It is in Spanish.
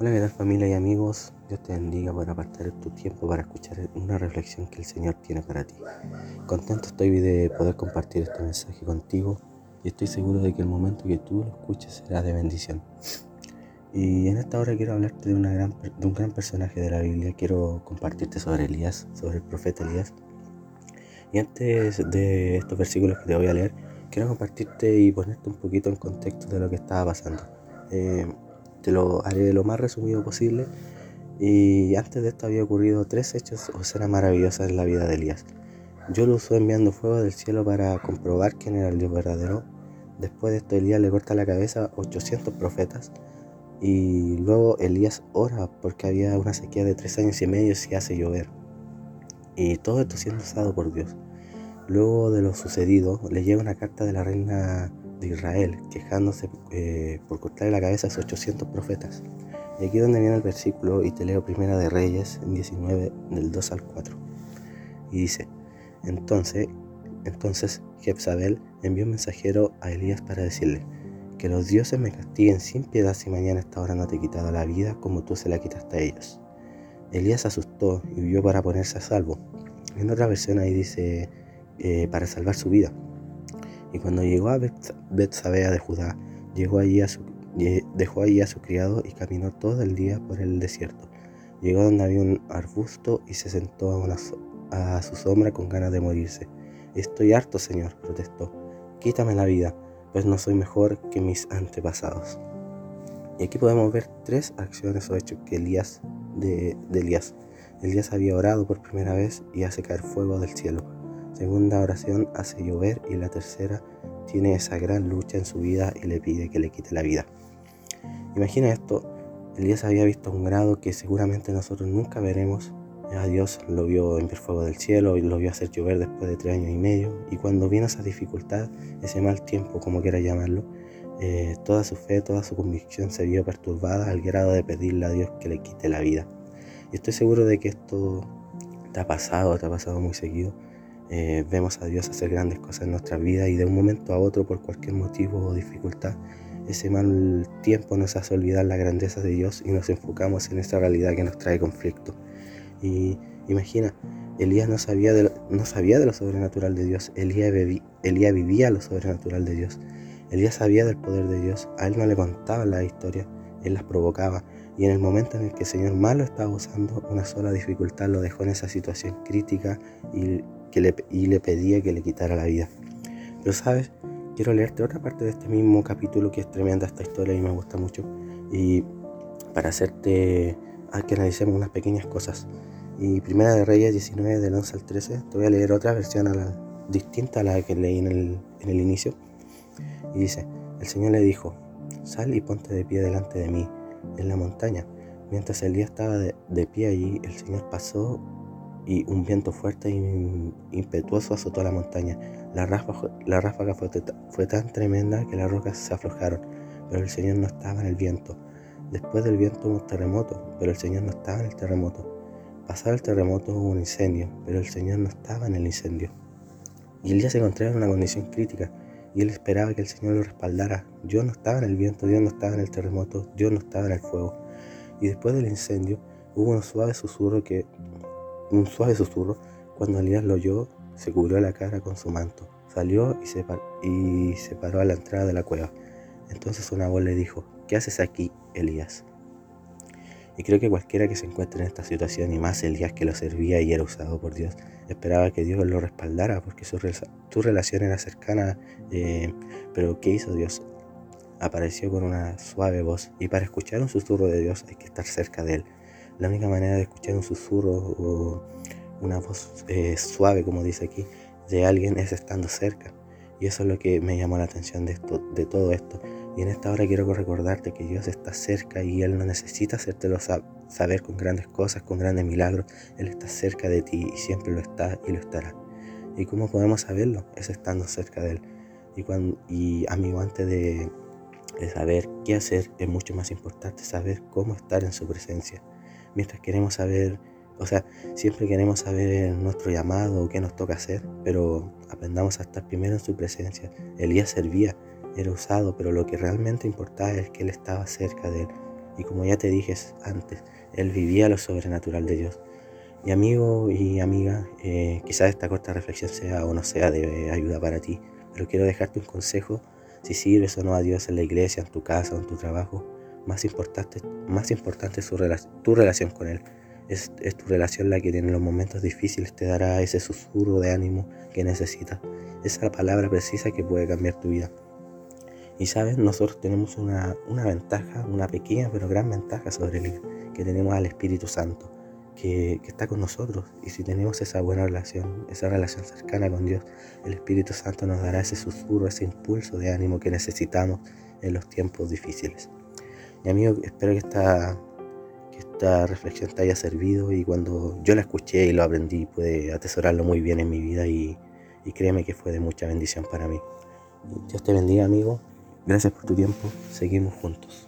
Hola, ¿qué tal familia y amigos? Dios te bendiga por apartar tu tiempo para escuchar una reflexión que el Señor tiene para ti. Contento estoy de poder compartir este mensaje contigo y estoy seguro de que el momento que tú lo escuches será de bendición. Y en esta hora quiero hablarte de, un gran personaje de la Biblia. Quiero compartirte sobre Elías, sobre el profeta Elías. Y antes de estos versículos que te voy a leer, quiero compartirte y ponerte un poquito en contexto de lo que estaba pasando. Eh, te lo haré lo más resumido posible. Y antes de esto había ocurrido tres hechos o escenas maravillosas en la vida de Elías. Yo lo usó enviando fuego del cielo para comprobar quién era el Dios verdadero. Después de esto Elías le corta la cabeza a 800 profetas. Y luego Elías ora porque había una sequía de tres años y medio y se hace llover. Y todo esto siendo usado por Dios. Luego de lo sucedido, le llega una carta de la reina de Israel, quejándose eh, por cortarle la cabeza a esos 800 profetas. Y aquí es donde viene el versículo, y te leo Primera de Reyes, en 19, del 2 al 4. Y dice, entonces, entonces Jezabel envió un mensajero a Elías para decirle, que los dioses me castiguen sin piedad si mañana esta hora no te he quitado la vida como tú se la quitaste a ellos. Elías asustó y huyó para ponerse a salvo. En otra versión ahí dice, eh, para salvar su vida. Y cuando llegó a Betsabea de Judá, llegó allí a su, dejó allí a su criado y caminó todo el día por el desierto. Llegó donde había un arbusto y se sentó a, a su sombra con ganas de morirse. Estoy harto, Señor, protestó. Quítame la vida, pues no soy mejor que mis antepasados. Y aquí podemos ver tres acciones o hechos que Elías de, de Elías. Elías había orado por primera vez y hace caer fuego del cielo segunda oración hace llover y la tercera tiene esa gran lucha en su vida y le pide que le quite la vida. Imagina esto, Elías había visto un grado que seguramente nosotros nunca veremos. A Dios lo vio enviar fuego del cielo y lo vio hacer llover después de tres años y medio. Y cuando vino esa dificultad, ese mal tiempo, como quiera llamarlo, eh, toda su fe, toda su convicción se vio perturbada al grado de pedirle a Dios que le quite la vida. Y estoy seguro de que esto te ha pasado, te ha pasado muy seguido. Eh, vemos a Dios hacer grandes cosas en nuestra vida y de un momento a otro, por cualquier motivo o dificultad, ese mal tiempo nos hace olvidar la grandeza de Dios y nos enfocamos en esa realidad que nos trae conflicto. Y imagina, Elías no sabía de lo, no sabía de lo sobrenatural de Dios, Elías, Elías vivía lo sobrenatural de Dios. Elías sabía del poder de Dios, a él no le contaba la historia, él las provocaba. Y en el momento en el que el Señor malo estaba usando, una sola dificultad lo dejó en esa situación crítica y y le pedía que le quitara la vida. Pero sabes, quiero leerte otra parte de este mismo capítulo que es tremenda esta historia y me gusta mucho. Y para hacerte a que analicemos unas pequeñas cosas. Y Primera de Reyes 19 del 11 al 13, te voy a leer otra versión a la, distinta a la que leí en el, en el inicio. Y dice, el Señor le dijo, sal y ponte de pie delante de mí en la montaña. Mientras el día estaba de pie allí, el Señor pasó y un viento fuerte e impetuoso azotó la montaña. La ráfaga, fue, tan tremenda que las rocas se aflojaron, pero el Señor no estaba en el viento. Después del viento hubo un terremoto, pero el Señor no estaba en el terremoto. Pasado el terremoto hubo un incendio, pero el Señor no estaba en el incendio. Y ya se encontraba en una condición crítica, y él esperaba que el Señor lo respaldara. Dios no estaba en el viento, Dios no estaba en el terremoto, Dios no estaba en el fuego. Y después del incendio hubo un suave susurro que un suave susurro. Cuando Elías lo oyó, se cubrió la cara con su manto. Salió y se, y se paró a la entrada de la cueva. Entonces una voz le dijo, ¿qué haces aquí, Elías? Y creo que cualquiera que se encuentre en esta situación, y más Elías que lo servía y era usado por Dios, esperaba que Dios lo respaldara porque su, relación era cercana. Eh, pero ¿qué hizo Dios? Apareció con una suave voz y para escuchar un susurro de Dios hay que estar cerca de Él. La única manera de escuchar un susurro o una voz eh, suave, como dice aquí, de alguien es estando cerca. Y eso es lo que me llamó la atención de, esto, de todo esto. Y en esta hora quiero recordarte que Dios está cerca y Él no necesita hacértelo saber con grandes cosas, con grandes milagros. Él está cerca de ti y siempre lo está y lo estará. ¿Y cómo podemos saberlo? Es estando cerca de Él. Y, cuando, y amigo, antes de, de saber qué hacer, es mucho más importante saber cómo estar en su presencia mientras queremos saber, o sea, siempre queremos saber nuestro llamado o qué nos toca hacer, pero aprendamos a estar primero en su presencia. Elías servía, era usado, pero lo que realmente importaba es que él estaba cerca de él. Y como ya te dije antes, él vivía lo sobrenatural de Dios. Y amigo y amiga, eh, quizás esta corta reflexión sea o no sea de ayuda para ti, pero quiero dejarte un consejo. Si sirves o no a Dios en la iglesia, en tu casa o en tu trabajo, más importante, más importante es su tu relación con Él. Es, es, tu relación la que en los momentos difíciles te dará ese susurro de ánimo que necesitas. Esa palabra precisa que puede cambiar tu vida. Y sabes, nosotros tenemos una, una ventaja, una pequeña pero gran ventaja sobre Él, que tenemos al Espíritu Santo que, está con nosotros. Y si tenemos esa buena relación, esa relación cercana con Dios, el Espíritu Santo nos dará ese susurro, ese impulso de ánimo que necesitamos en los tiempos difíciles. Y amigo, espero que esta, que esta reflexión te haya servido y cuando yo la escuché y lo aprendí pude atesorarlo muy bien en mi vida y, y créeme que fue de mucha bendición para mí. Dios te bendiga amigo, gracias por tu tiempo, seguimos juntos.